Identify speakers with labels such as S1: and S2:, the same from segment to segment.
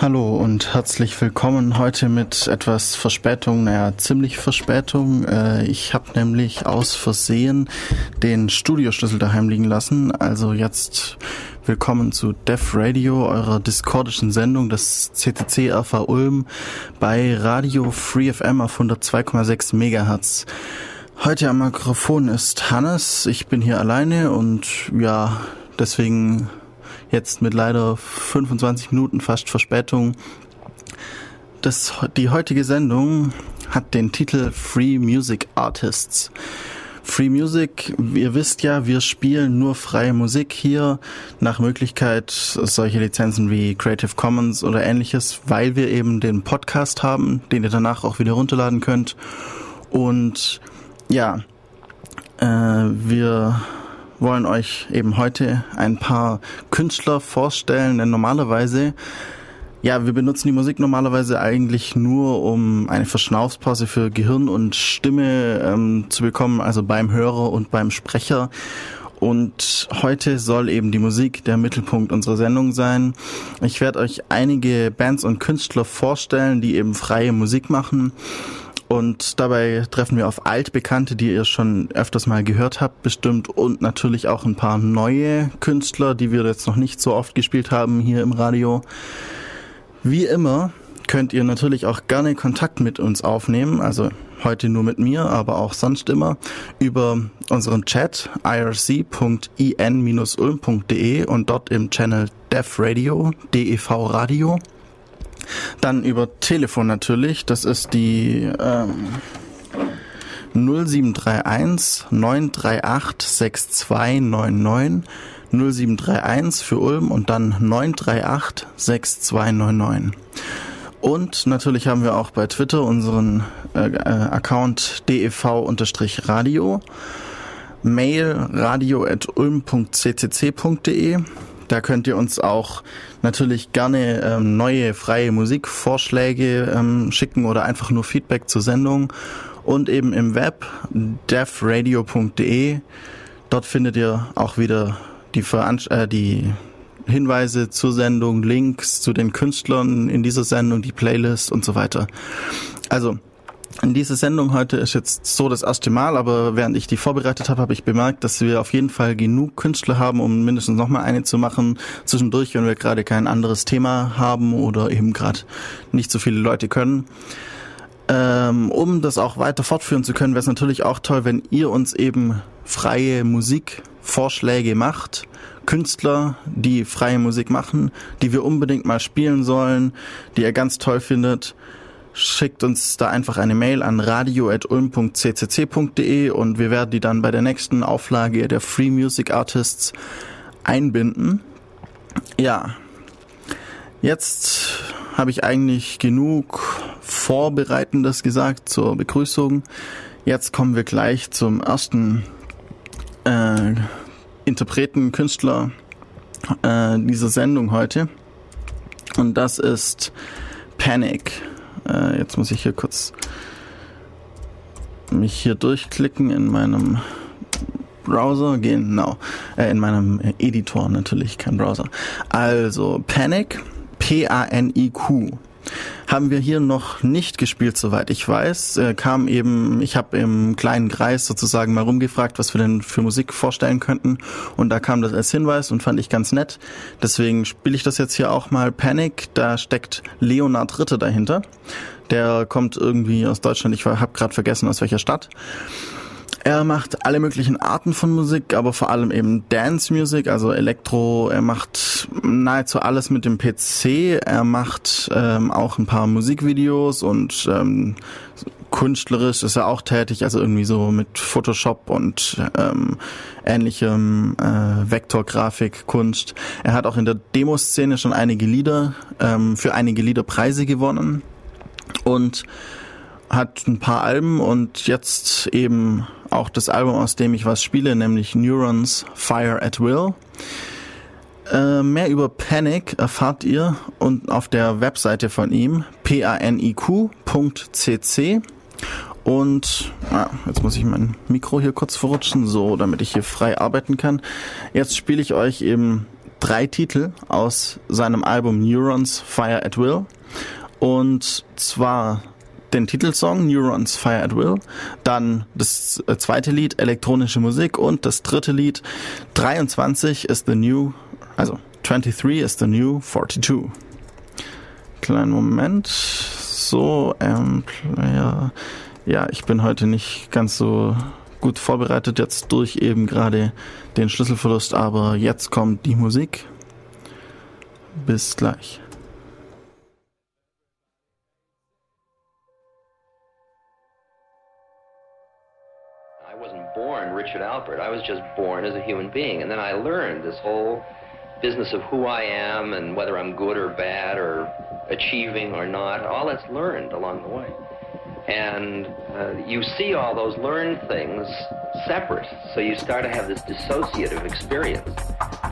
S1: Hallo und herzlich willkommen heute mit etwas Verspätung, naja, ziemlich Verspätung. Äh, ich habe nämlich aus Versehen den Studioschlüssel daheim liegen lassen. Also jetzt willkommen zu Def Radio, eurer discordischen Sendung des CCC RV Ulm bei Radio Free FM auf 102,6 Megahertz. Heute am Mikrofon ist Hannes. Ich bin hier alleine und ja, deswegen jetzt mit leider 25 Minuten fast Verspätung. Das, die heutige Sendung hat den Titel Free Music Artists. Free Music, ihr wisst ja, wir spielen nur freie Musik hier, nach Möglichkeit solche Lizenzen wie Creative Commons oder ähnliches, weil wir eben den Podcast haben, den ihr danach auch wieder runterladen könnt. Und ja, äh, wir wollen euch eben heute ein paar Künstler vorstellen, denn normalerweise ja, wir benutzen die Musik normalerweise eigentlich nur, um eine Verschnaufspause für Gehirn und Stimme ähm, zu bekommen, also beim Hörer und beim Sprecher. Und heute soll eben die Musik der Mittelpunkt unserer Sendung sein. Ich werde euch einige Bands und Künstler vorstellen, die eben freie Musik machen. Und dabei treffen wir auf Altbekannte, die ihr schon öfters mal gehört habt, bestimmt. Und natürlich auch ein paar neue Künstler, die wir jetzt noch nicht so oft gespielt haben hier im Radio. Wie immer könnt ihr natürlich auch gerne Kontakt mit uns aufnehmen. Also heute nur mit mir, aber auch sonst immer über unseren Chat irc.in-ulm.de und dort im Channel Dev Radio, DEV Radio. Dann über Telefon natürlich. Das ist die ähm, 0731 938 6299 0731 für Ulm und dann 938 6299. Und natürlich haben wir auch bei Twitter unseren äh, äh Account dev-radio, Mail radio at ulm.ccc.de da könnt ihr uns auch natürlich gerne ähm, neue freie Musikvorschläge ähm, schicken oder einfach nur Feedback zur Sendung. Und eben im Web devradio.de. Dort findet ihr auch wieder die, Veranst äh, die Hinweise zur Sendung, Links zu den Künstlern in dieser Sendung, die Playlist und so weiter. Also diese Sendung heute ist jetzt so das erste Mal, aber während ich die vorbereitet habe, habe ich bemerkt, dass wir auf jeden Fall genug Künstler haben, um mindestens noch mal eine zu machen zwischendurch, wenn wir gerade kein anderes Thema haben oder eben gerade nicht so viele Leute können. Ähm, um das auch weiter fortführen zu können, wäre es natürlich auch toll, wenn ihr uns eben freie Musikvorschläge macht. Künstler, die freie Musik machen, die wir unbedingt mal spielen sollen, die ihr ganz toll findet schickt uns da einfach eine Mail an radio.ulm.ccc.de und wir werden die dann bei der nächsten Auflage der Free Music Artists einbinden. Ja, jetzt habe ich eigentlich genug Vorbereitendes gesagt zur Begrüßung. Jetzt kommen wir gleich zum ersten äh, Interpreten, Künstler äh, dieser Sendung heute. Und das ist Panic. Äh, jetzt muss ich hier kurz mich hier durchklicken in meinem Browser, genau, äh, in meinem Editor natürlich, kein Browser. Also Panic, P-A-N-I-Q haben wir hier noch nicht gespielt, soweit ich weiß. Äh, kam eben, ich habe im kleinen Kreis sozusagen mal rumgefragt, was wir denn für Musik vorstellen könnten. Und da kam das als Hinweis und fand ich ganz nett. Deswegen spiele ich das jetzt hier auch mal. Panic, da steckt Leonard Ritter dahinter. Der kommt irgendwie aus Deutschland, ich habe gerade vergessen, aus welcher Stadt. Er macht alle möglichen Arten von Musik, aber vor allem eben Dance Music, also Elektro. Er macht nahezu alles mit dem PC. Er macht ähm, auch ein paar Musikvideos und ähm, künstlerisch ist er auch tätig, also irgendwie so mit Photoshop und ähm, ähnlichem äh, Vektorgrafik, Kunst. Er hat auch in der Demoszene schon einige Lieder ähm, für einige Lieder Preise gewonnen und hat ein paar Alben und jetzt eben auch das Album, aus dem ich was spiele, nämlich Neurons Fire at Will. Äh, mehr über Panic erfahrt ihr und auf der Webseite von ihm paniq.cc und ah, jetzt muss ich mein Mikro hier kurz verrutschen, so damit ich hier frei arbeiten kann. Jetzt spiele ich euch eben drei Titel aus seinem Album Neurons Fire at Will. Und zwar den Titelsong Neurons Fire at Will, dann das äh, zweite Lied elektronische Musik und das dritte Lied 23 is the new, also 23 is the new 42. Kleinen Moment. So, ähm, ja, ja, ich bin heute nicht ganz so gut vorbereitet jetzt durch eben gerade den Schlüsselverlust, aber jetzt kommt die Musik. Bis gleich.
S2: Richard. I was just born as a human being. And then I learned this whole business of who I am and whether I'm good or bad or achieving or not. All that's learned along the way. And uh, you see all those learned things separate. So you start to have this dissociative experience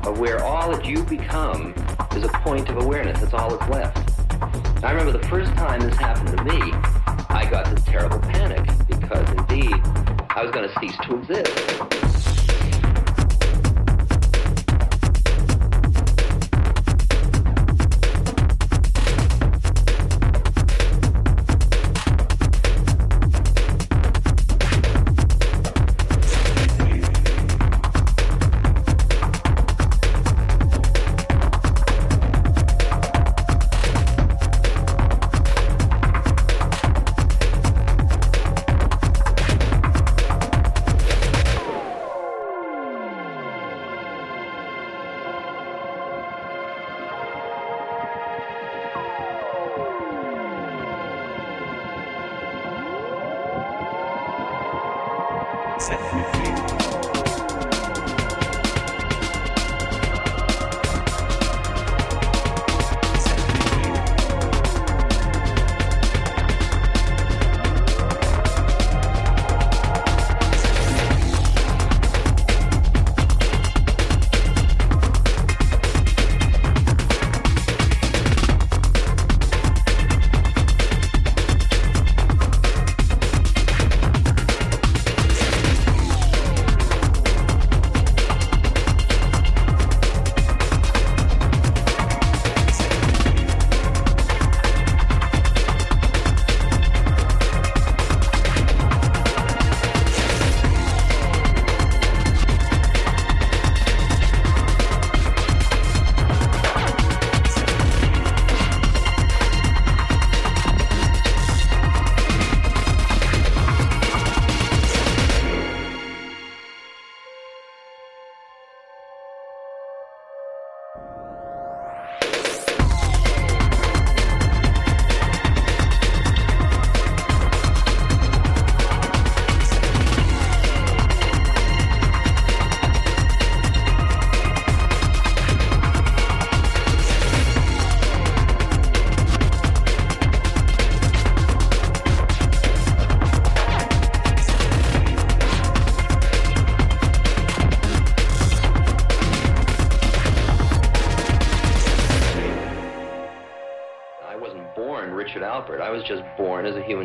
S2: of where all that you become is a point of awareness. That's all that's left. I remember the first time this happened to me, I got this terrible panic because indeed I was going to cease to exist.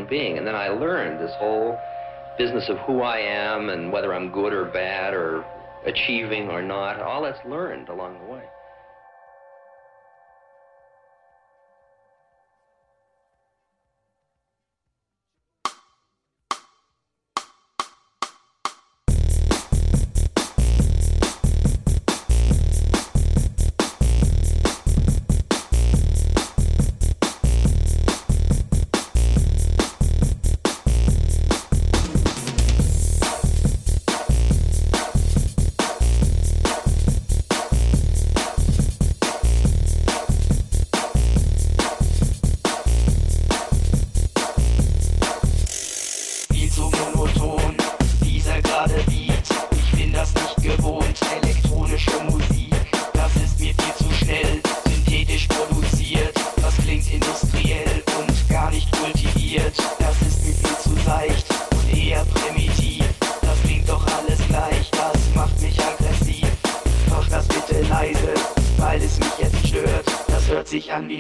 S2: Being. And then I learned this whole business of who I am and whether I'm good or bad or achieving or not. All that's learned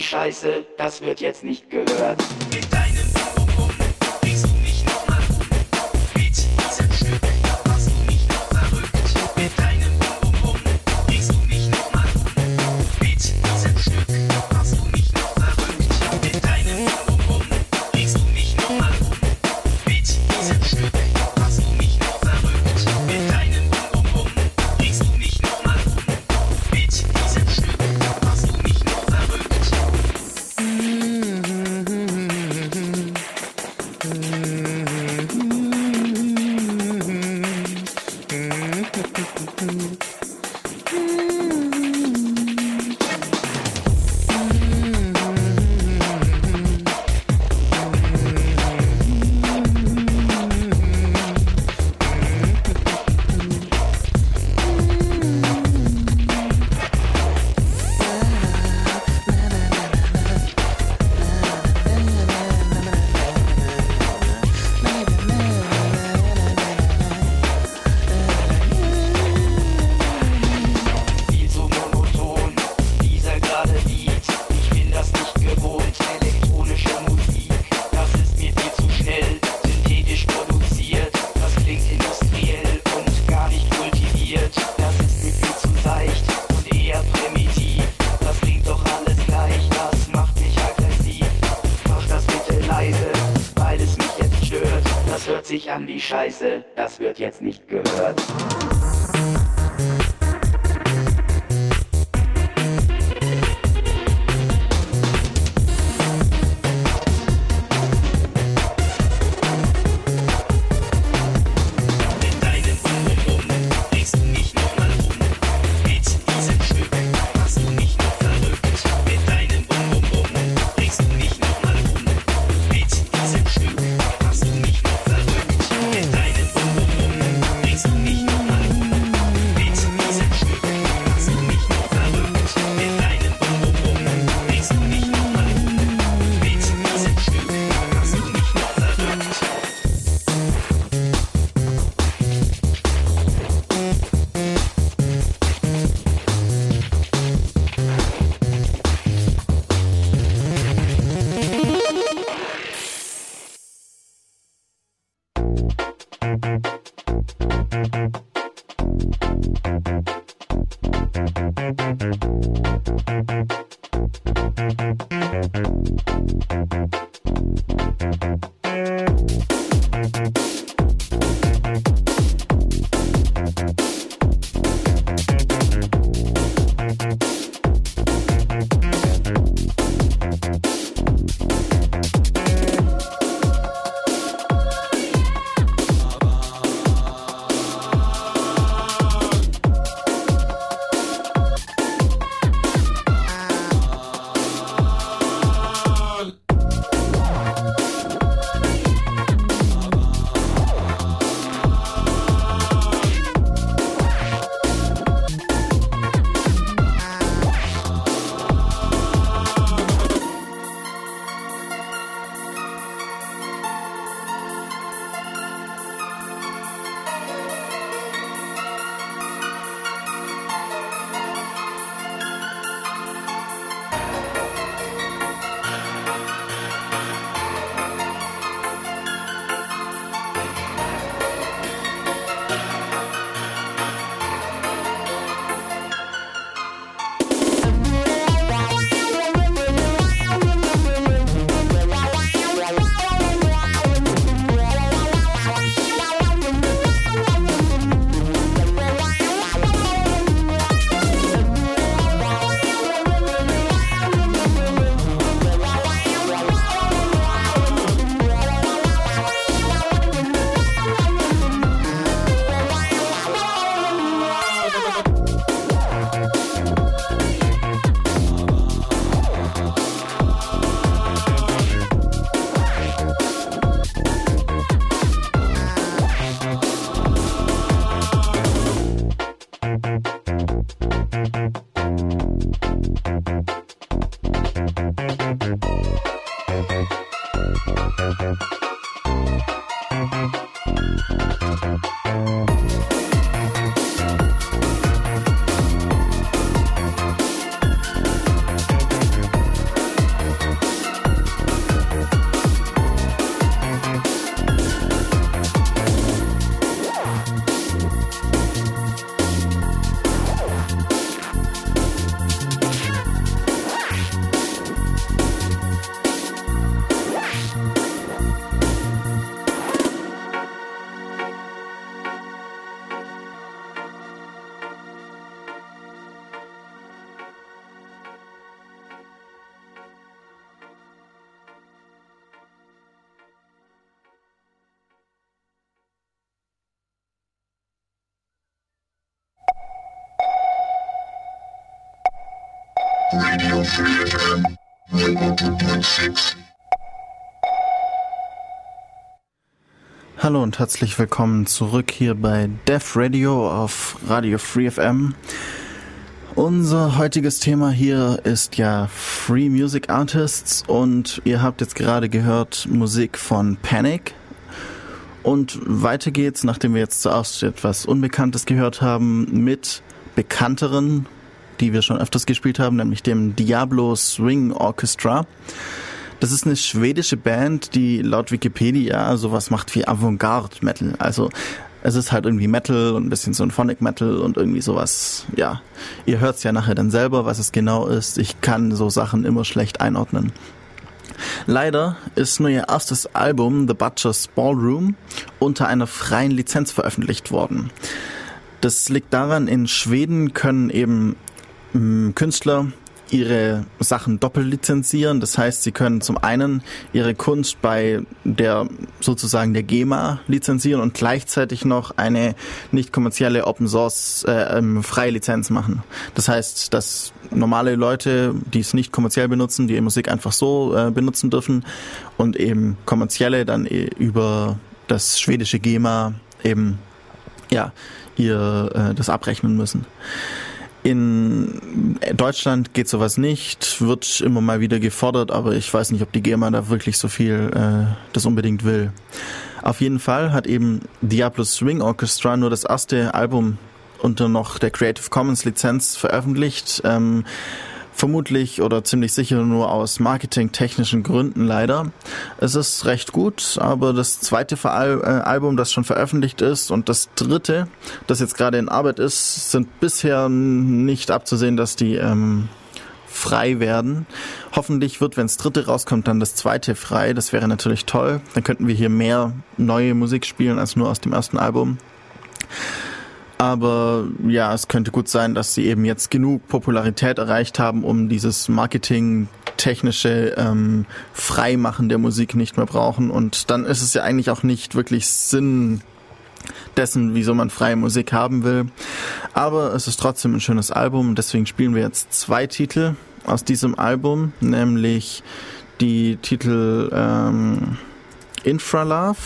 S3: Scheiße, das wird jetzt nicht gehört. An wie Scheiße,
S4: Radio Free FM 102.6.
S1: Hallo und herzlich willkommen zurück hier bei Def Radio auf Radio Free FM. Unser heutiges Thema hier ist ja Free Music Artists und ihr habt jetzt gerade gehört Musik von Panic. Und weiter geht's, nachdem wir jetzt zuerst etwas Unbekanntes gehört haben, mit bekannteren die wir schon öfters gespielt haben, nämlich dem Diablo Swing Orchestra. Das ist eine schwedische Band, die laut Wikipedia sowas macht wie Avantgarde Metal. Also es ist halt irgendwie Metal und ein bisschen Symphonic Metal und irgendwie sowas. Ja, ihr hört's ja nachher dann selber, was es genau ist. Ich kann so Sachen immer schlecht einordnen. Leider ist nur ihr erstes Album The Butcher's Ballroom unter einer freien Lizenz veröffentlicht worden. Das liegt daran, in Schweden können eben Künstler ihre Sachen doppelt lizenzieren. Das heißt, sie können zum einen ihre Kunst bei der sozusagen der GEMA lizenzieren und gleichzeitig noch eine nicht kommerzielle Open Source äh, ähm, freie Lizenz machen. Das heißt, dass normale Leute, die es nicht kommerziell benutzen, die Musik einfach so äh, benutzen dürfen und eben kommerzielle dann über das schwedische GEMA eben ja ihr äh, das abrechnen müssen. In Deutschland geht sowas nicht, wird immer mal wieder gefordert, aber ich weiß nicht, ob die GEMA da wirklich so viel äh, das unbedingt will. Auf jeden Fall hat eben Diablo Swing Orchestra nur das erste Album unter noch der Creative Commons Lizenz veröffentlicht. Ähm, Vermutlich oder ziemlich sicher nur aus marketingtechnischen Gründen leider. Es ist recht gut, aber das zweite äh, Album, das schon veröffentlicht ist und das dritte, das jetzt gerade in Arbeit ist, sind bisher nicht abzusehen, dass die ähm, frei werden. Hoffentlich wird, wenn das dritte rauskommt, dann das zweite frei. Das wäre natürlich toll. Dann könnten wir hier mehr neue Musik spielen als nur aus dem ersten Album. Aber ja, es könnte gut sein, dass sie eben jetzt genug Popularität erreicht haben, um dieses Marketing technische ähm, Freimachen der Musik nicht mehr brauchen. Und dann ist es ja eigentlich auch nicht wirklich Sinn dessen, wieso man freie Musik haben will. Aber es ist trotzdem ein schönes Album. Deswegen spielen wir jetzt zwei Titel aus diesem Album, nämlich die Titel ähm, Infralove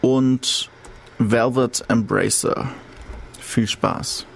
S1: und Velvet Embracer. Viel Spaß.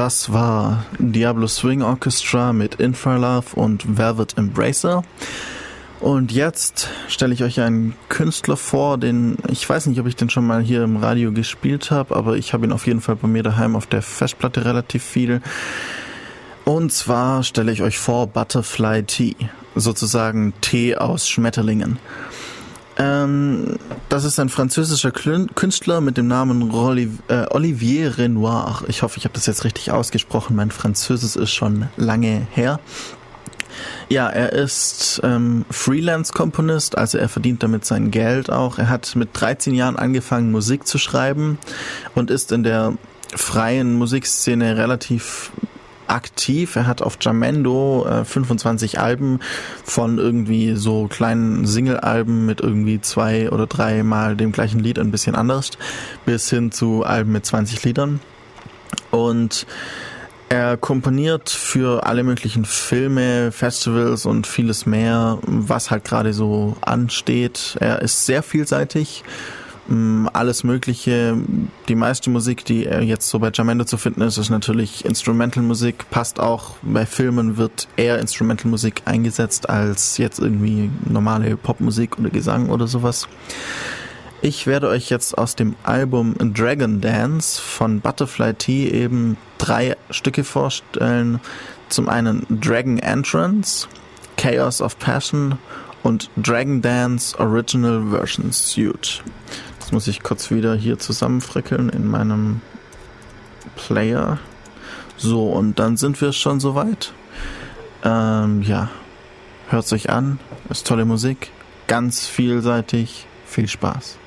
S1: Das war Diablo Swing Orchestra mit Infralove und Velvet Embracer. Und jetzt stelle ich euch einen Künstler vor, den ich weiß nicht, ob ich den schon mal hier im Radio gespielt habe, aber ich habe ihn auf jeden Fall bei mir daheim auf der Festplatte relativ viel. Und zwar stelle ich euch vor Butterfly Tea, sozusagen Tee aus Schmetterlingen. Ähm, das ist ein französischer Künstler mit dem Namen äh, Olivier Renoir. Ich hoffe, ich habe das jetzt richtig ausgesprochen. Mein Französisch ist schon lange her. Ja, er ist ähm, Freelance-Komponist, also er verdient damit sein Geld auch. Er hat mit 13 Jahren angefangen, Musik zu schreiben und ist in der freien Musikszene relativ aktiv. Er hat auf Jamendo äh, 25 Alben von irgendwie so kleinen Single-Alben mit irgendwie zwei oder drei Mal dem gleichen Lied ein bisschen anders bis hin zu Alben mit 20 Liedern. Und er komponiert für alle möglichen Filme, Festivals und vieles mehr, was halt gerade so ansteht. Er ist sehr vielseitig, alles Mögliche. Die meiste Musik, die jetzt so bei Jamendo zu finden ist, ist natürlich Instrumental-Musik. Passt auch bei Filmen wird eher Instrumental-Musik eingesetzt als jetzt irgendwie normale Popmusik oder Gesang oder sowas. Ich werde euch jetzt aus dem Album Dragon Dance von Butterfly Tea eben drei Stücke vorstellen. Zum einen Dragon Entrance, Chaos of Passion und Dragon Dance Original Version Suit. Das muss ich kurz wieder hier zusammenfrickeln in meinem Player. So, und dann sind wir schon soweit. Ähm, ja, hört sich an, ist tolle Musik, ganz vielseitig, viel Spaß.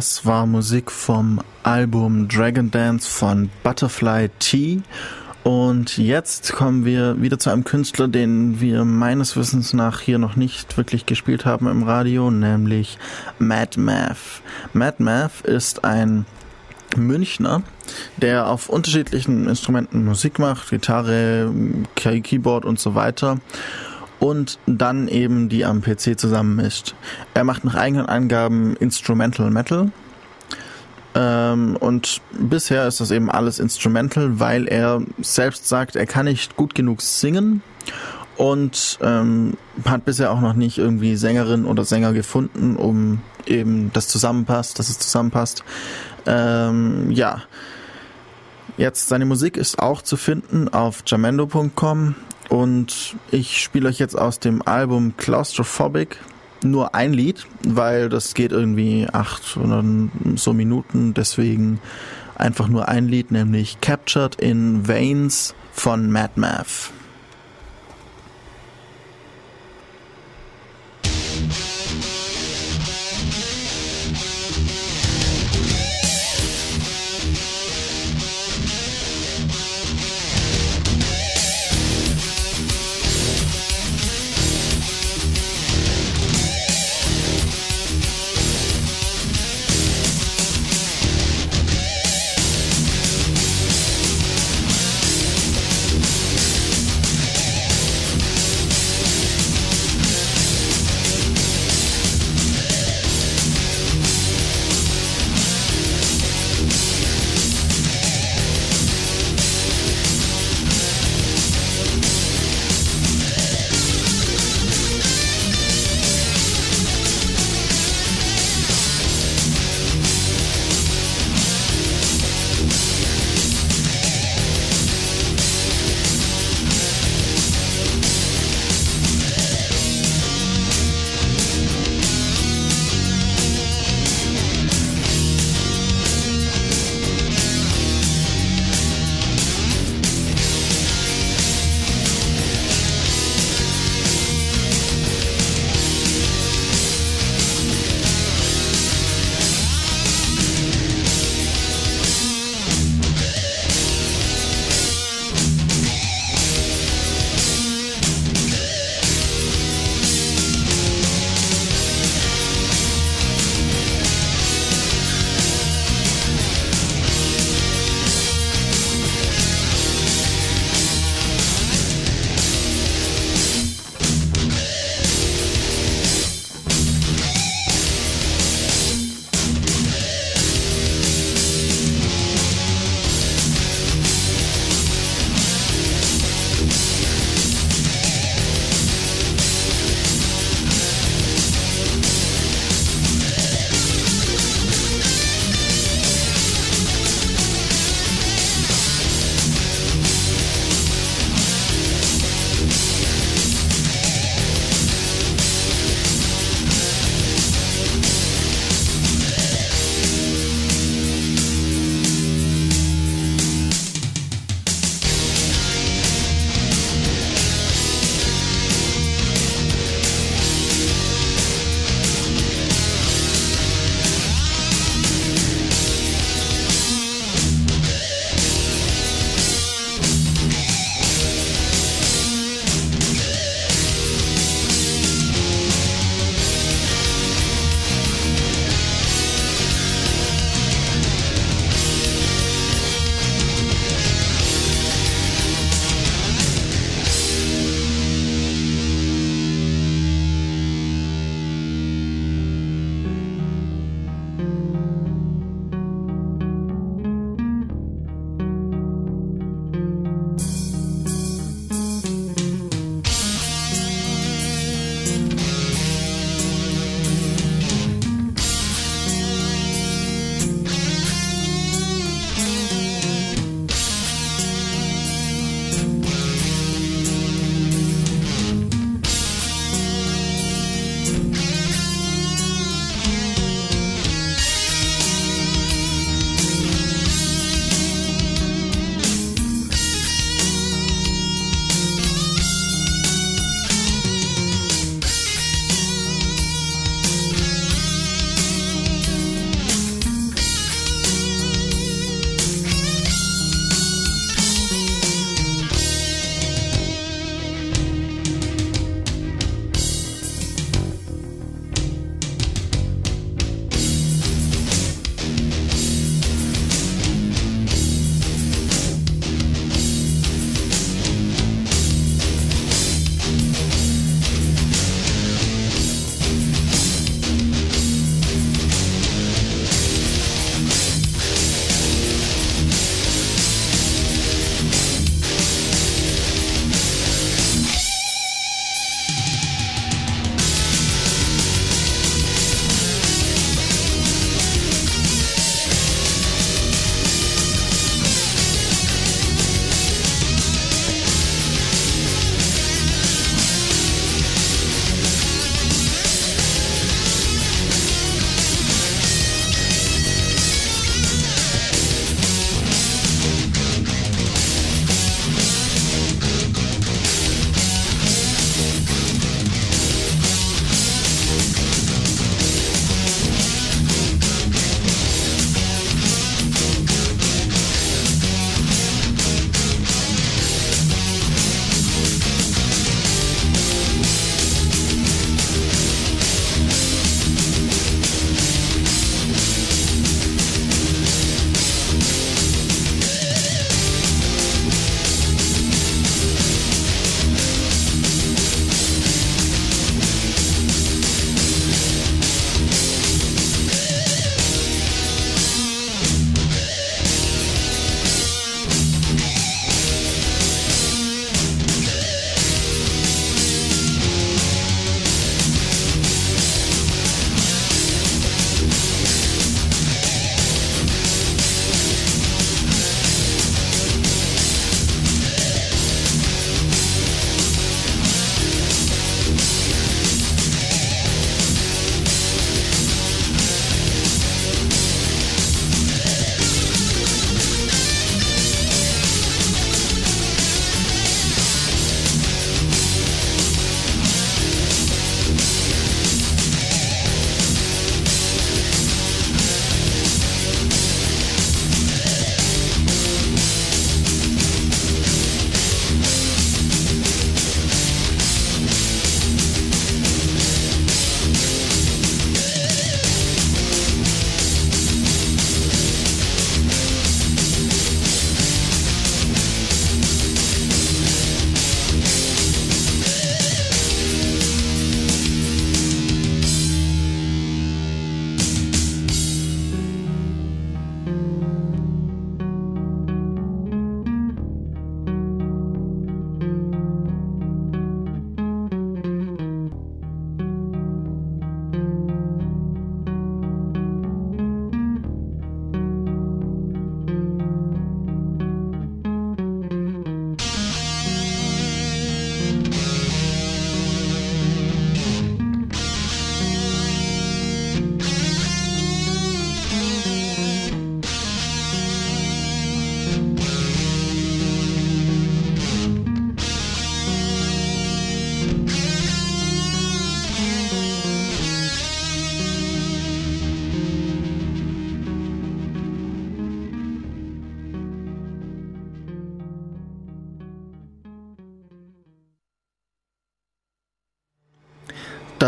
S1: Das war Musik vom Album Dragon Dance von Butterfly T. Und jetzt kommen wir wieder zu einem Künstler, den wir meines Wissens nach hier noch nicht wirklich gespielt haben im Radio, nämlich Mad Math. Mad Math ist ein Münchner, der auf unterschiedlichen Instrumenten Musik macht, Gitarre, Keyboard und so weiter und dann eben die am PC zusammenmischt. Er macht nach eigenen Angaben Instrumental Metal. Ähm, und bisher ist das eben alles Instrumental, weil er selbst sagt, er kann nicht gut genug singen und ähm, hat bisher auch noch nicht irgendwie Sängerin oder Sänger gefunden, um eben das zusammenpasst, dass es zusammenpasst. Ähm, ja. Jetzt seine Musik ist auch zu finden auf jamendo.com und ich spiele euch jetzt aus dem Album Claustrophobic nur ein Lied, weil das geht irgendwie acht oder so Minuten, deswegen einfach nur ein Lied, nämlich Captured in Veins von Mad Math.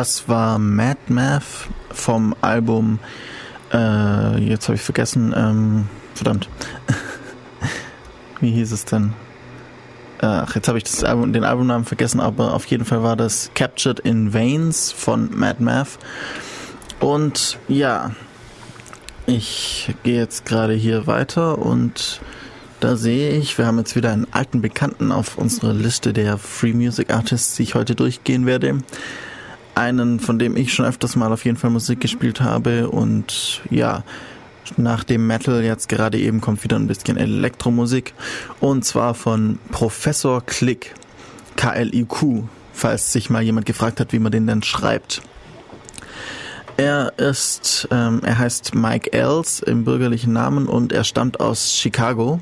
S1: Das war Mad Math vom Album, äh, jetzt habe ich vergessen, ähm, verdammt. Wie hieß es denn? Ach, jetzt habe ich Album, den Albumnamen vergessen, aber auf jeden Fall war das Captured in Veins von Mad Math. Und ja, ich gehe jetzt gerade hier weiter und da sehe ich, wir haben jetzt wieder einen alten Bekannten auf unserer Liste der Free Music Artists, die ich heute durchgehen werde. Einen, von dem ich schon öfters mal auf jeden Fall Musik gespielt habe und ja, nach dem Metal jetzt gerade eben kommt wieder ein bisschen Elektromusik und zwar von Professor Klick, K-L-I-Q, falls sich mal jemand gefragt hat, wie man den denn schreibt. Er ist, ähm, er heißt Mike Els im bürgerlichen Namen und er stammt aus Chicago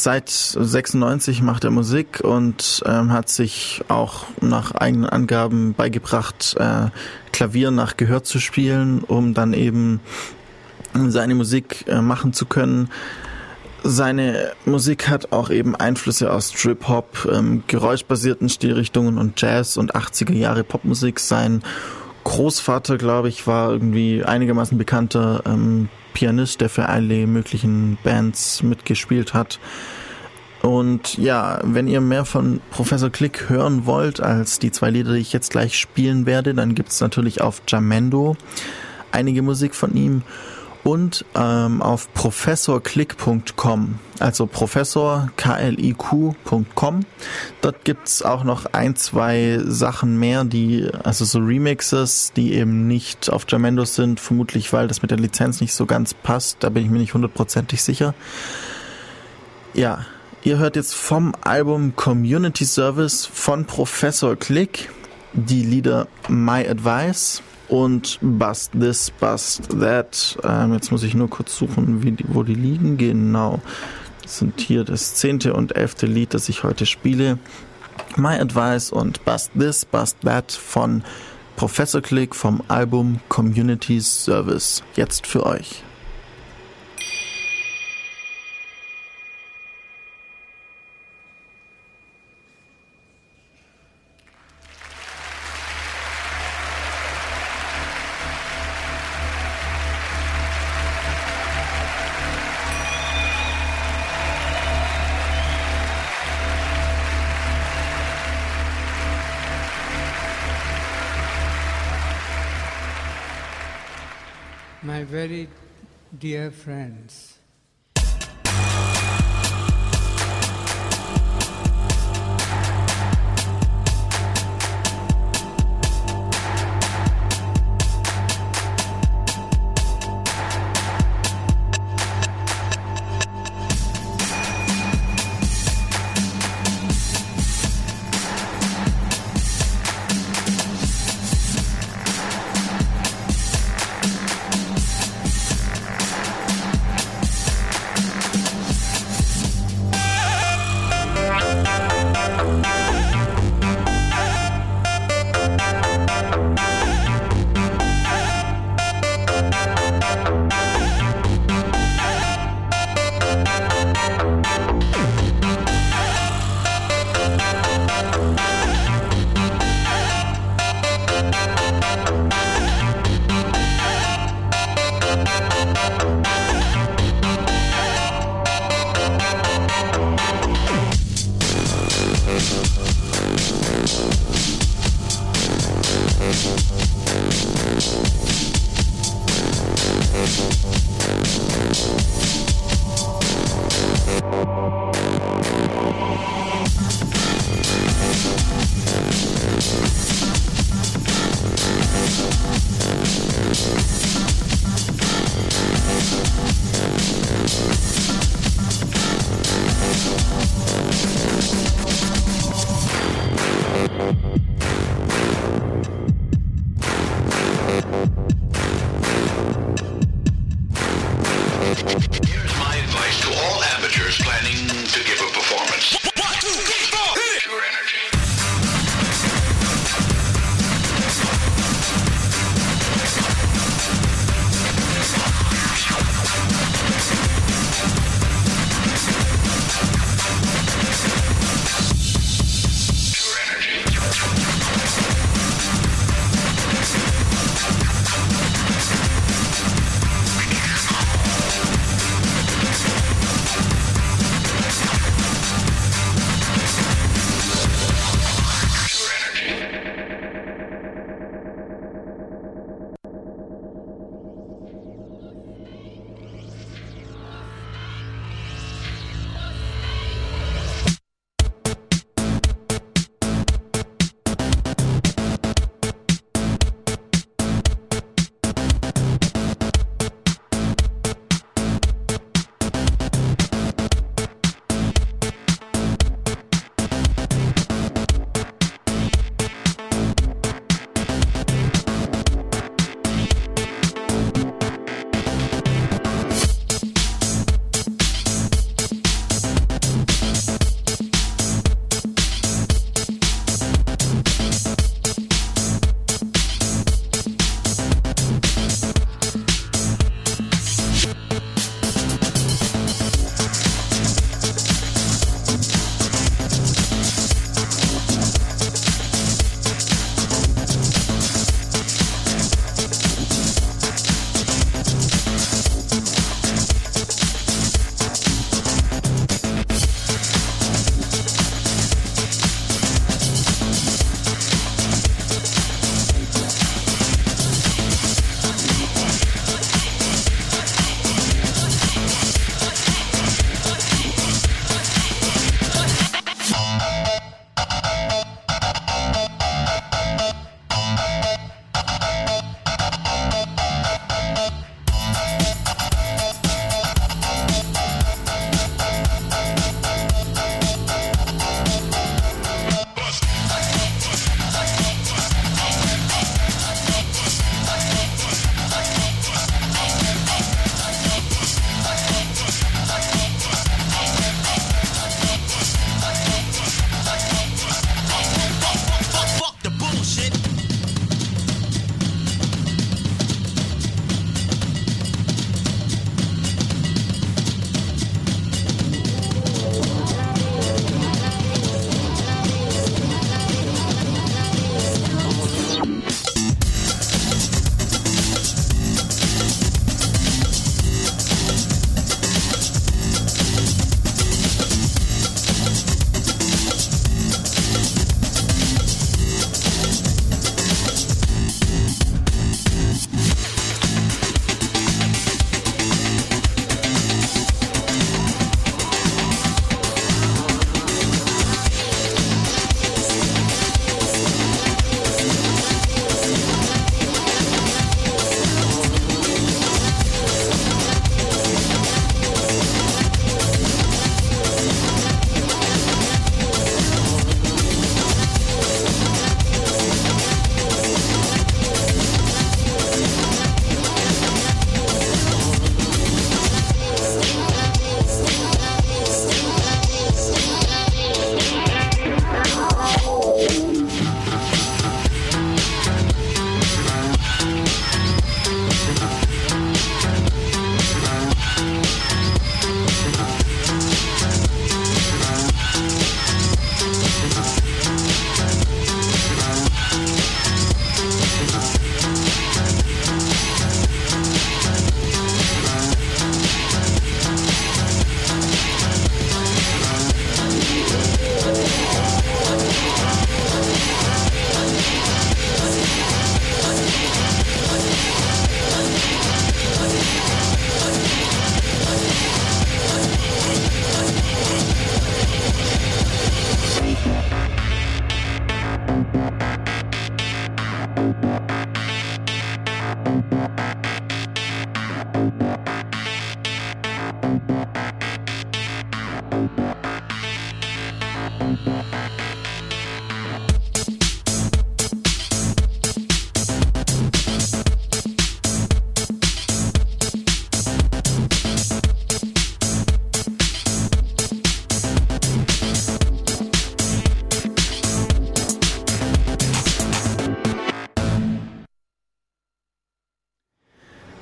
S1: Seit 96 macht er Musik und ähm, hat sich auch nach eigenen Angaben beigebracht, äh, Klavier nach Gehör zu spielen, um dann eben seine Musik äh, machen zu können. Seine Musik hat auch eben Einflüsse aus Trip-Hop, ähm, geräuschbasierten Stilrichtungen und Jazz und 80er Jahre Popmusik. Sein Großvater, glaube ich, war irgendwie einigermaßen bekannter ähm, Pianist, der für alle möglichen Bands mitgespielt hat. Und ja, wenn ihr mehr von Professor Click hören wollt als die zwei Lieder, die ich jetzt gleich spielen werde, dann gibt es natürlich auf Jamendo einige Musik von ihm und ähm, auf professorklick.com, also professor K-L-I-Q.com. Dort gibt's auch noch ein, zwei Sachen mehr, die, also so Remixes, die eben nicht auf Jamendo sind, vermutlich weil das mit der Lizenz nicht so ganz passt, da bin ich mir nicht hundertprozentig sicher. Ja, ihr hört jetzt vom Album Community Service von Professor Click die Lieder My Advice, und Bust This, Bust That. Ähm, jetzt muss ich nur kurz suchen, die, wo die liegen. Genau. Das sind hier das zehnte und elfte Lied, das ich heute spiele. My Advice und Bust This, Bust That von Professor Click vom Album Community Service. Jetzt für euch.
S5: Dear friends.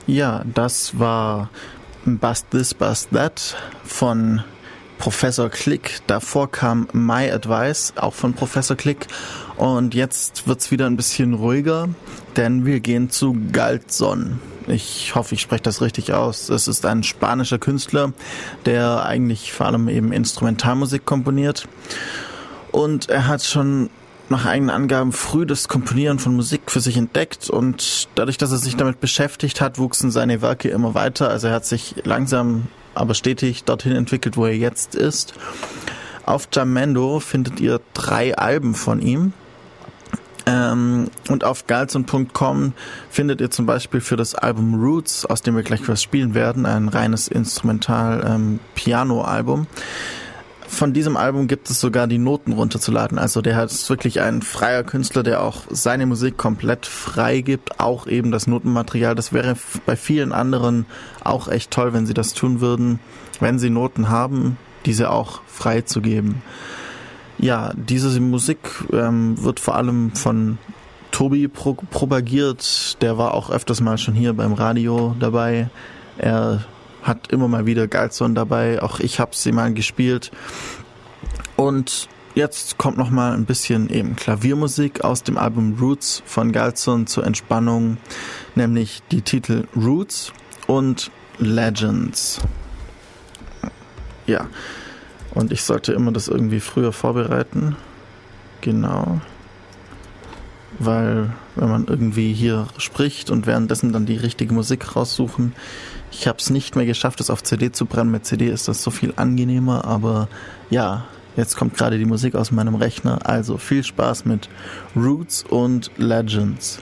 S1: Ja, das war Bust This, Bust That von Professor Click. Davor kam My Advice, auch von Professor Click. Und jetzt wird's wieder ein bisschen ruhiger, denn wir gehen zu Galtzon. Ich hoffe, ich spreche das richtig aus. Es ist ein spanischer Künstler, der eigentlich vor allem eben Instrumentalmusik komponiert. Und er hat schon nach eigenen Angaben früh das Komponieren von Musik für sich entdeckt und dadurch, dass er sich damit beschäftigt hat, wuchsen seine Werke immer weiter. Also er hat sich langsam, aber stetig dorthin entwickelt, wo er jetzt ist. Auf Jamendo findet ihr drei Alben von ihm. Ähm, und auf galzon.com findet ihr zum Beispiel für das Album Roots, aus dem wir gleich was spielen werden, ein reines Instrumental-Piano-Album. Ähm, von diesem Album gibt es sogar die Noten runterzuladen. Also der ist wirklich ein freier Künstler, der auch seine Musik komplett frei gibt, auch eben das Notenmaterial. Das wäre bei vielen anderen auch echt toll, wenn sie das tun würden, wenn sie Noten haben, diese auch frei zu geben. Ja, diese Musik ähm, wird vor allem von Tobi pro propagiert. Der war auch öfters mal schon hier beim Radio dabei. Er hat immer mal wieder Galzon dabei. Auch ich habe sie mal gespielt. Und jetzt kommt noch mal ein bisschen eben Klaviermusik aus dem Album Roots von Galzon zur Entspannung, nämlich die Titel Roots und Legends. Ja, und ich sollte immer das irgendwie früher vorbereiten. Genau. Weil wenn man irgendwie hier spricht und währenddessen dann die richtige Musik raussuchen, ich habe es nicht mehr geschafft, es auf CD zu brennen. Mit CD ist das so viel angenehmer, aber ja, jetzt kommt gerade die Musik aus meinem Rechner. Also viel Spaß mit Roots und Legends.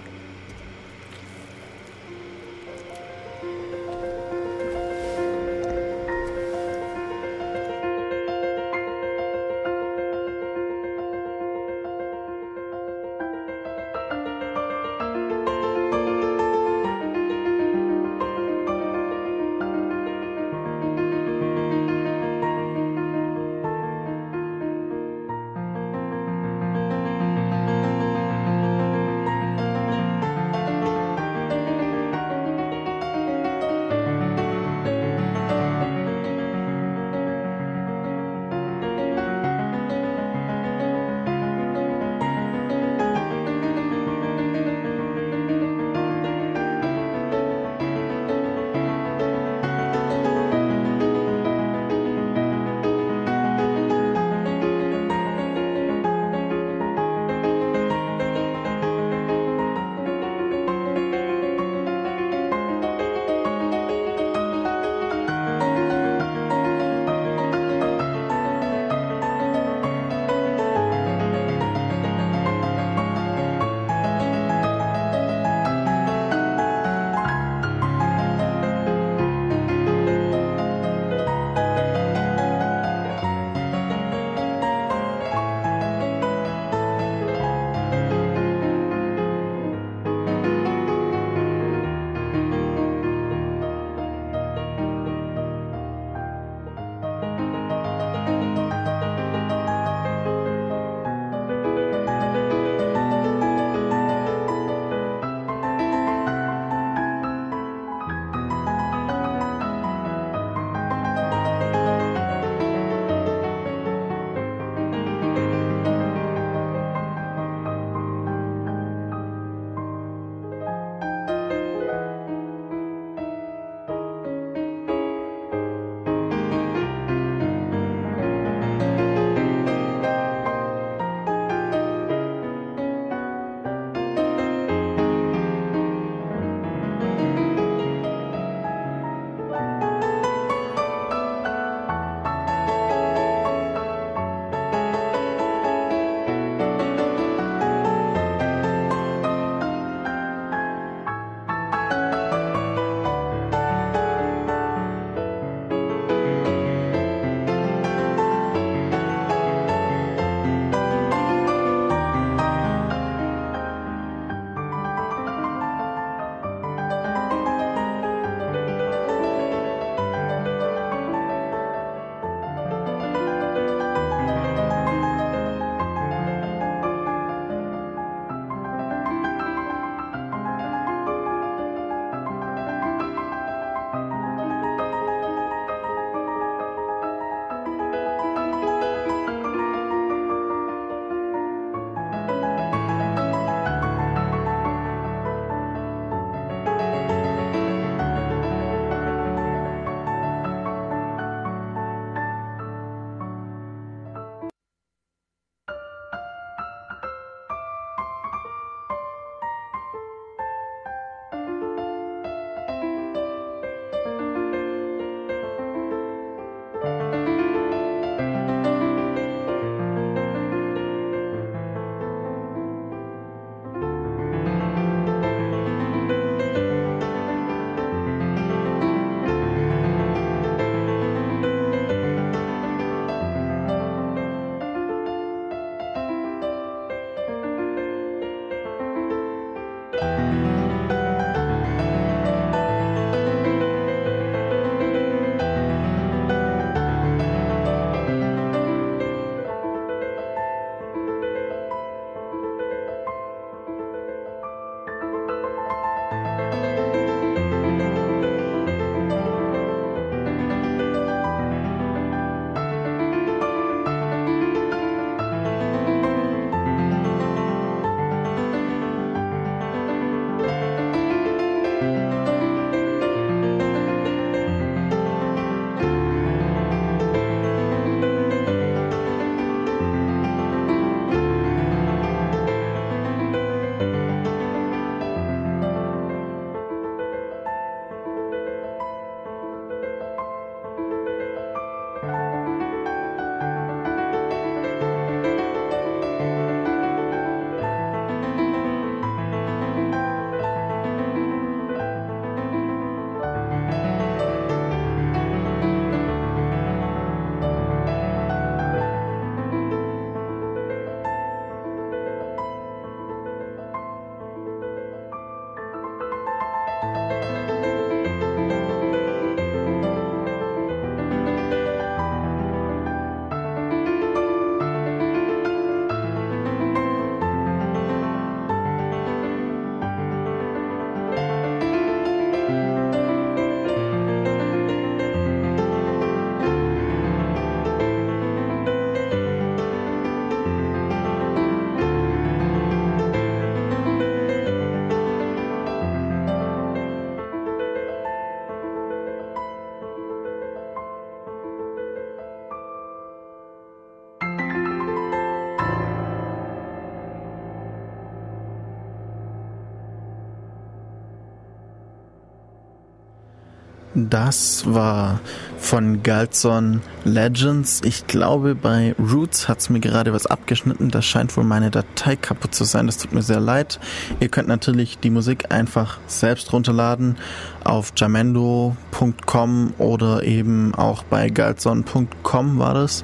S1: Das war von Galzon Legends. Ich glaube, bei Roots hat es mir gerade was abgeschnitten. Das scheint wohl meine Datei kaputt zu sein. Das tut mir sehr leid. Ihr könnt natürlich die Musik einfach selbst runterladen auf jamendo.com oder eben auch bei galzon.com war das.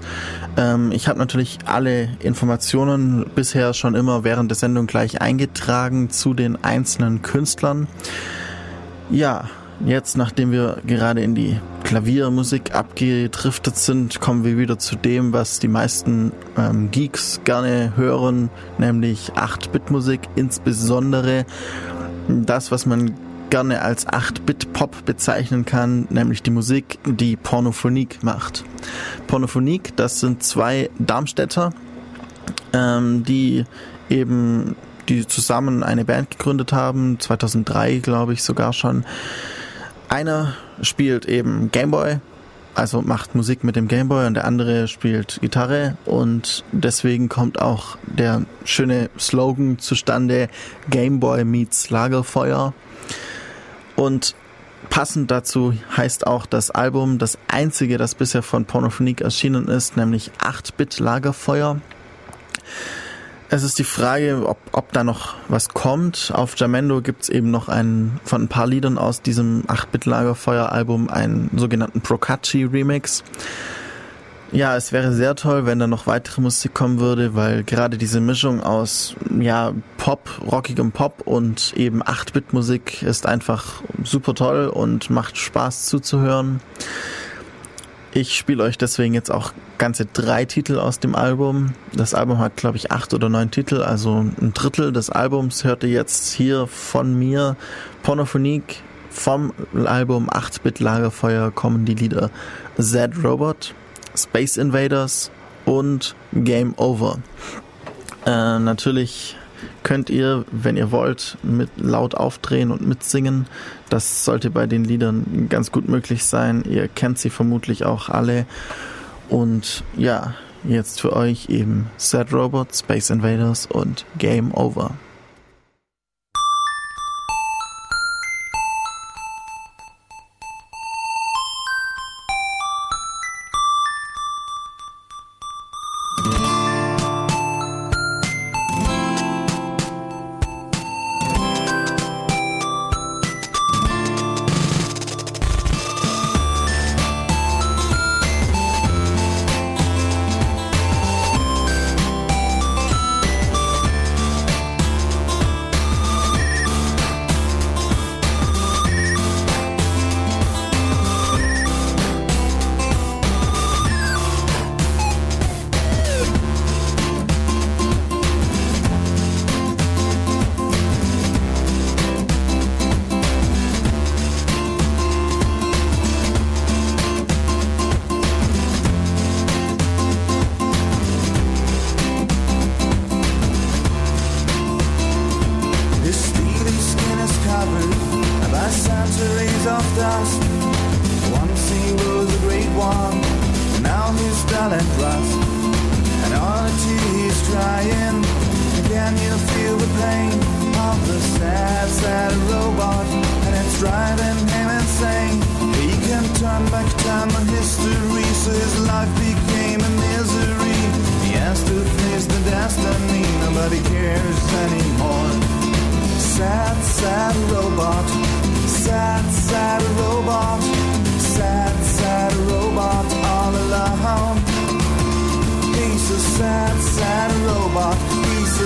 S1: Ähm, ich habe natürlich alle Informationen bisher schon immer während der Sendung gleich eingetragen zu den einzelnen Künstlern. Ja, Jetzt, nachdem wir gerade in die Klaviermusik abgedriftet sind, kommen wir wieder zu dem, was die meisten ähm, Geeks gerne hören, nämlich 8-Bit-Musik, insbesondere das, was man gerne als 8-Bit-Pop bezeichnen kann, nämlich die Musik, die Pornophonik macht. Pornophonik, das sind zwei Darmstädter, ähm, die eben die zusammen eine Band gegründet haben, 2003 glaube ich sogar schon. Einer spielt eben Gameboy, also macht Musik mit dem Gameboy und der andere spielt Gitarre und deswegen kommt auch der schöne Slogan zustande Gameboy meets Lagerfeuer und passend dazu heißt auch das Album das einzige, das bisher von Pornophonik erschienen ist, nämlich 8-Bit Lagerfeuer. Es ist die Frage, ob, ob da noch was kommt. Auf Jamendo gibt's eben noch einen, von ein paar Liedern aus diesem 8-Bit-Lagerfeuer-Album einen sogenannten Procacci-Remix. Ja, es wäre sehr toll, wenn da noch weitere Musik kommen würde, weil gerade diese Mischung aus ja, Pop, rockigem Pop und eben 8-Bit-Musik ist einfach super toll und macht Spaß zuzuhören. Ich spiele euch deswegen jetzt auch ganze drei Titel aus dem Album. Das Album hat, glaube ich, acht oder neun Titel, also ein Drittel des Albums hört ihr jetzt hier von mir. Pornophonik vom Album 8-Bit Lagerfeuer kommen die Lieder Z Robot, Space Invaders und Game Over. Äh, natürlich könnt ihr, wenn ihr wollt, mit laut aufdrehen und mitsingen. Das sollte bei den Liedern ganz gut möglich sein. Ihr kennt sie vermutlich auch alle. Und ja, jetzt für euch eben Sad Robot, Space Invaders und Game Over.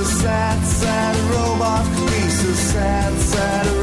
S6: sad, sad robot. He's a sad, sad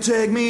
S6: take me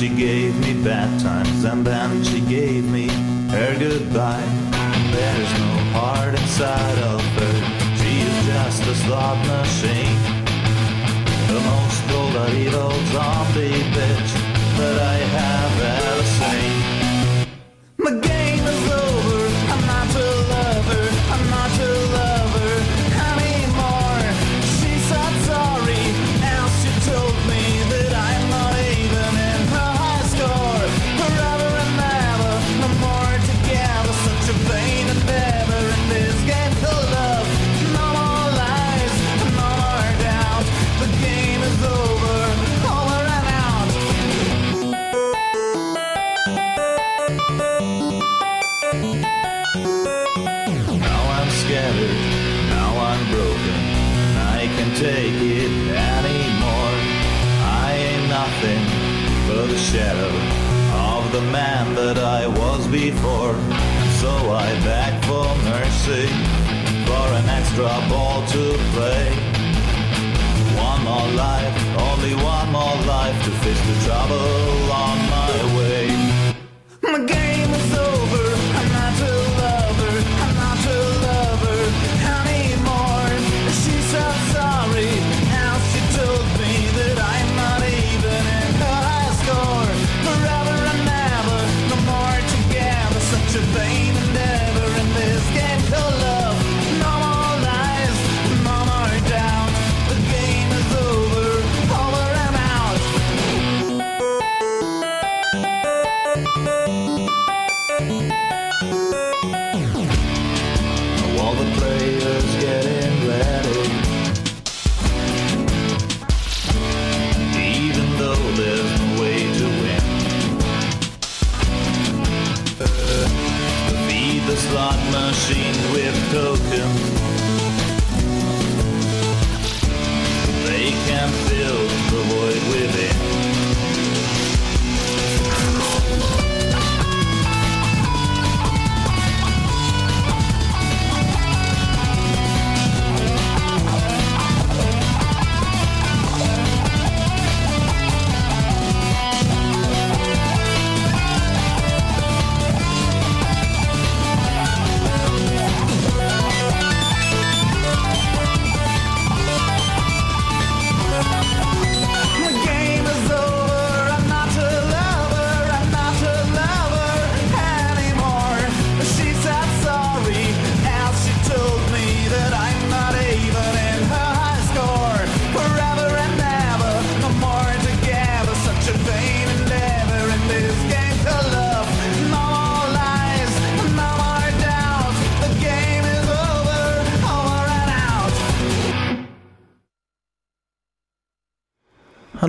S6: she
S7: gave me bad times, and then before. So I beg for mercy for an extra ball to play. One more life, only one more life to face the trouble on my way. Slot machine with tokens. They can fill the void within.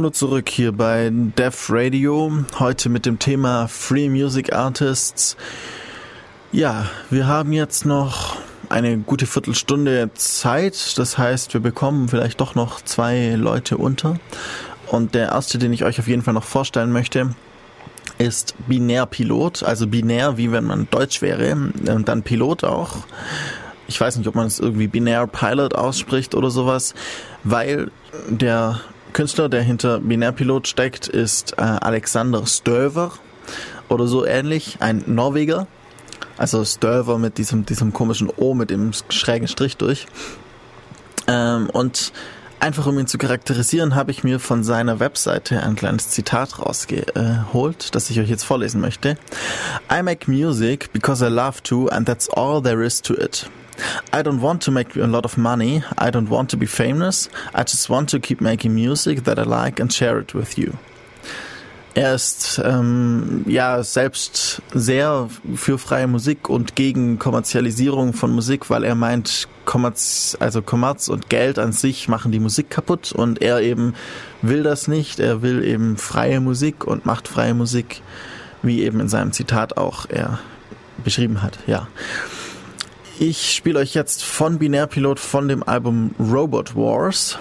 S1: Hallo zurück hier bei Def Radio. Heute mit dem Thema Free Music Artists. Ja, wir haben jetzt noch eine gute Viertelstunde Zeit. Das heißt, wir bekommen vielleicht doch noch zwei Leute unter. Und der erste, den ich euch auf jeden Fall noch vorstellen möchte, ist Binärpilot. Also binär, wie wenn man Deutsch wäre. Und dann Pilot auch. Ich weiß nicht, ob man es irgendwie Binär Pilot ausspricht oder sowas, weil der Künstler, der hinter Binärpilot steckt, ist äh, Alexander Stöver oder so ähnlich, ein Norweger. Also Stöver mit diesem, diesem komischen O mit dem schrägen Strich durch. Ähm, und einfach um ihn zu charakterisieren, habe ich mir von seiner Webseite ein kleines Zitat rausgeholt, das ich euch jetzt vorlesen möchte. I make music because I love to and that's all there is to it. I don't want to make a lot of money. I don't want to be famous. I just want to keep making music that I like and share it with you. Er ist ähm, ja selbst sehr für freie Musik und gegen Kommerzialisierung von Musik, weil er meint, Kommerz, also Kommerz und Geld an sich machen die Musik kaputt und er eben will das nicht. Er will eben freie Musik und macht freie Musik, wie eben in seinem Zitat auch er beschrieben hat. Ja. Ich spiele euch jetzt von Binärpilot von dem Album Robot Wars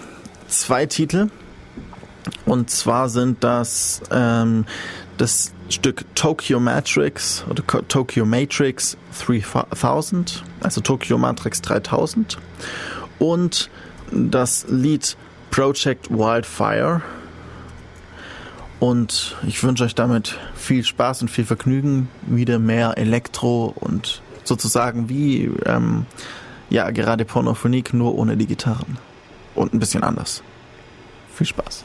S1: zwei Titel. Und zwar sind das ähm, das Stück Tokyo Matrix oder Tokyo Matrix 3000, also Tokyo Matrix 3000 und das Lied Project Wildfire Und ich wünsche euch damit viel Spaß und viel Vergnügen, wieder mehr Elektro und sozusagen wie ähm, ja gerade Pornophonik, nur ohne die Gitarren und ein bisschen anders. Viel Spaß.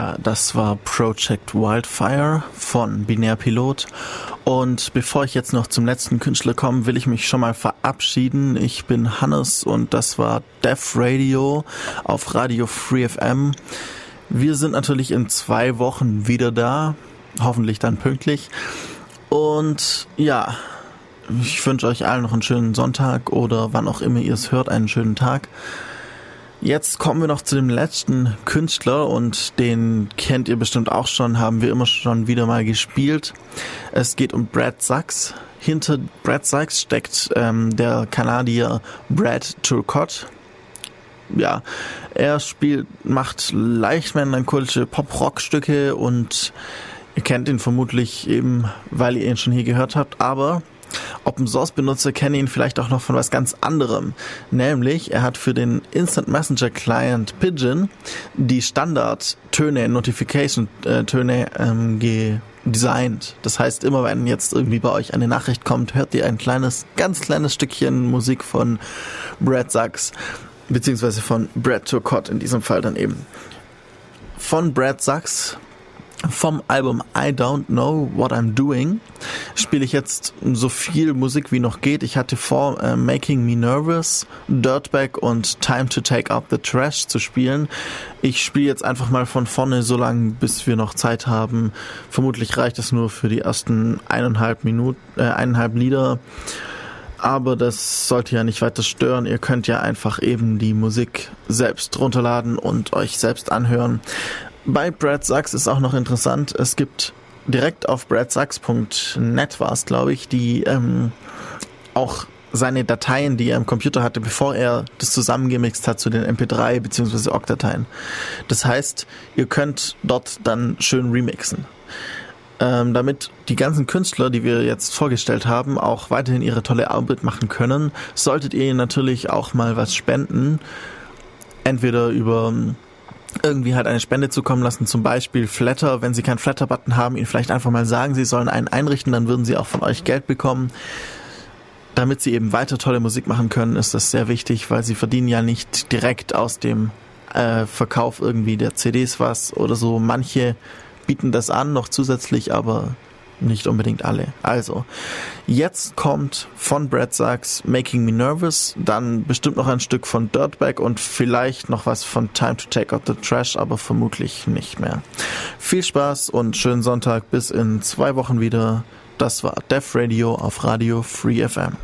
S1: Ja, das war Project Wildfire von Binär Pilot. Und bevor ich jetzt noch zum letzten Künstler komme, will ich mich schon mal verabschieden. Ich bin Hannes und das war Def Radio auf Radio Free FM. Wir sind natürlich in zwei Wochen wieder da, hoffentlich dann pünktlich. Und ja, ich wünsche euch allen noch einen schönen Sonntag oder wann auch immer ihr es hört, einen schönen Tag. Jetzt kommen wir noch zu dem letzten Künstler und den kennt ihr bestimmt auch schon, haben wir immer schon wieder mal gespielt. Es geht um Brad Sachs. Hinter Brad Sachs steckt ähm, der Kanadier Brad Turcotte. Ja, er spielt, macht leicht melancholische Pop-Rock-Stücke und ihr kennt ihn vermutlich eben, weil ihr ihn schon hier gehört habt, aber Open Source Benutzer kennen ihn vielleicht auch noch von was ganz anderem. Nämlich, er hat für den Instant Messenger Client Pigeon die Standardtöne, Notification-Töne ähm, designt. Das heißt, immer wenn jetzt irgendwie bei euch eine Nachricht kommt, hört ihr ein kleines, ganz kleines Stückchen Musik von Brad Sachs, beziehungsweise von Brad Turcotte in diesem Fall dann eben. Von Brad Sachs vom Album I Don't Know What I'm Doing spiele ich jetzt so viel Musik wie noch geht. Ich hatte vor, äh, Making Me Nervous, Dirtbag und Time to Take Out the Trash zu spielen. Ich spiele jetzt einfach mal von vorne so lange, bis wir noch Zeit haben. Vermutlich reicht es nur für die ersten eineinhalb Minuten, äh, eineinhalb Lieder. Aber das sollte ja nicht weiter stören. Ihr könnt ja einfach eben die Musik selbst runterladen und euch selbst anhören. Bei Brad Sachs ist auch noch interessant, es gibt direkt auf bradsachs.net war es, glaube ich, die ähm, auch seine Dateien, die er im Computer hatte, bevor er das zusammengemixt hat zu den MP3 bzw. OGG-Dateien. Das heißt, ihr könnt dort dann schön remixen. Ähm, damit die ganzen Künstler, die wir jetzt vorgestellt haben, auch weiterhin ihre tolle Arbeit machen können, solltet ihr natürlich auch mal was spenden. Entweder über irgendwie halt eine Spende zukommen lassen, zum Beispiel Flatter, wenn sie keinen Flatter-Button haben, ihnen vielleicht einfach mal sagen, sie sollen einen einrichten, dann würden sie auch von euch Geld bekommen. Damit sie eben weiter tolle Musik machen können, ist das sehr wichtig, weil sie verdienen ja nicht direkt aus dem äh, Verkauf irgendwie der CDs was oder so. Manche bieten das an, noch zusätzlich, aber nicht unbedingt alle. Also, jetzt kommt von Brad Sachs Making Me Nervous, dann bestimmt noch ein Stück von Dirtbag und vielleicht noch was von Time to Take Out the Trash, aber vermutlich nicht mehr. Viel Spaß und schönen Sonntag bis in zwei Wochen wieder. Das war Def Radio auf Radio Free FM.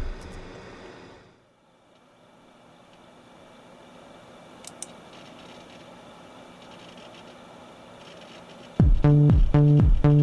S6: says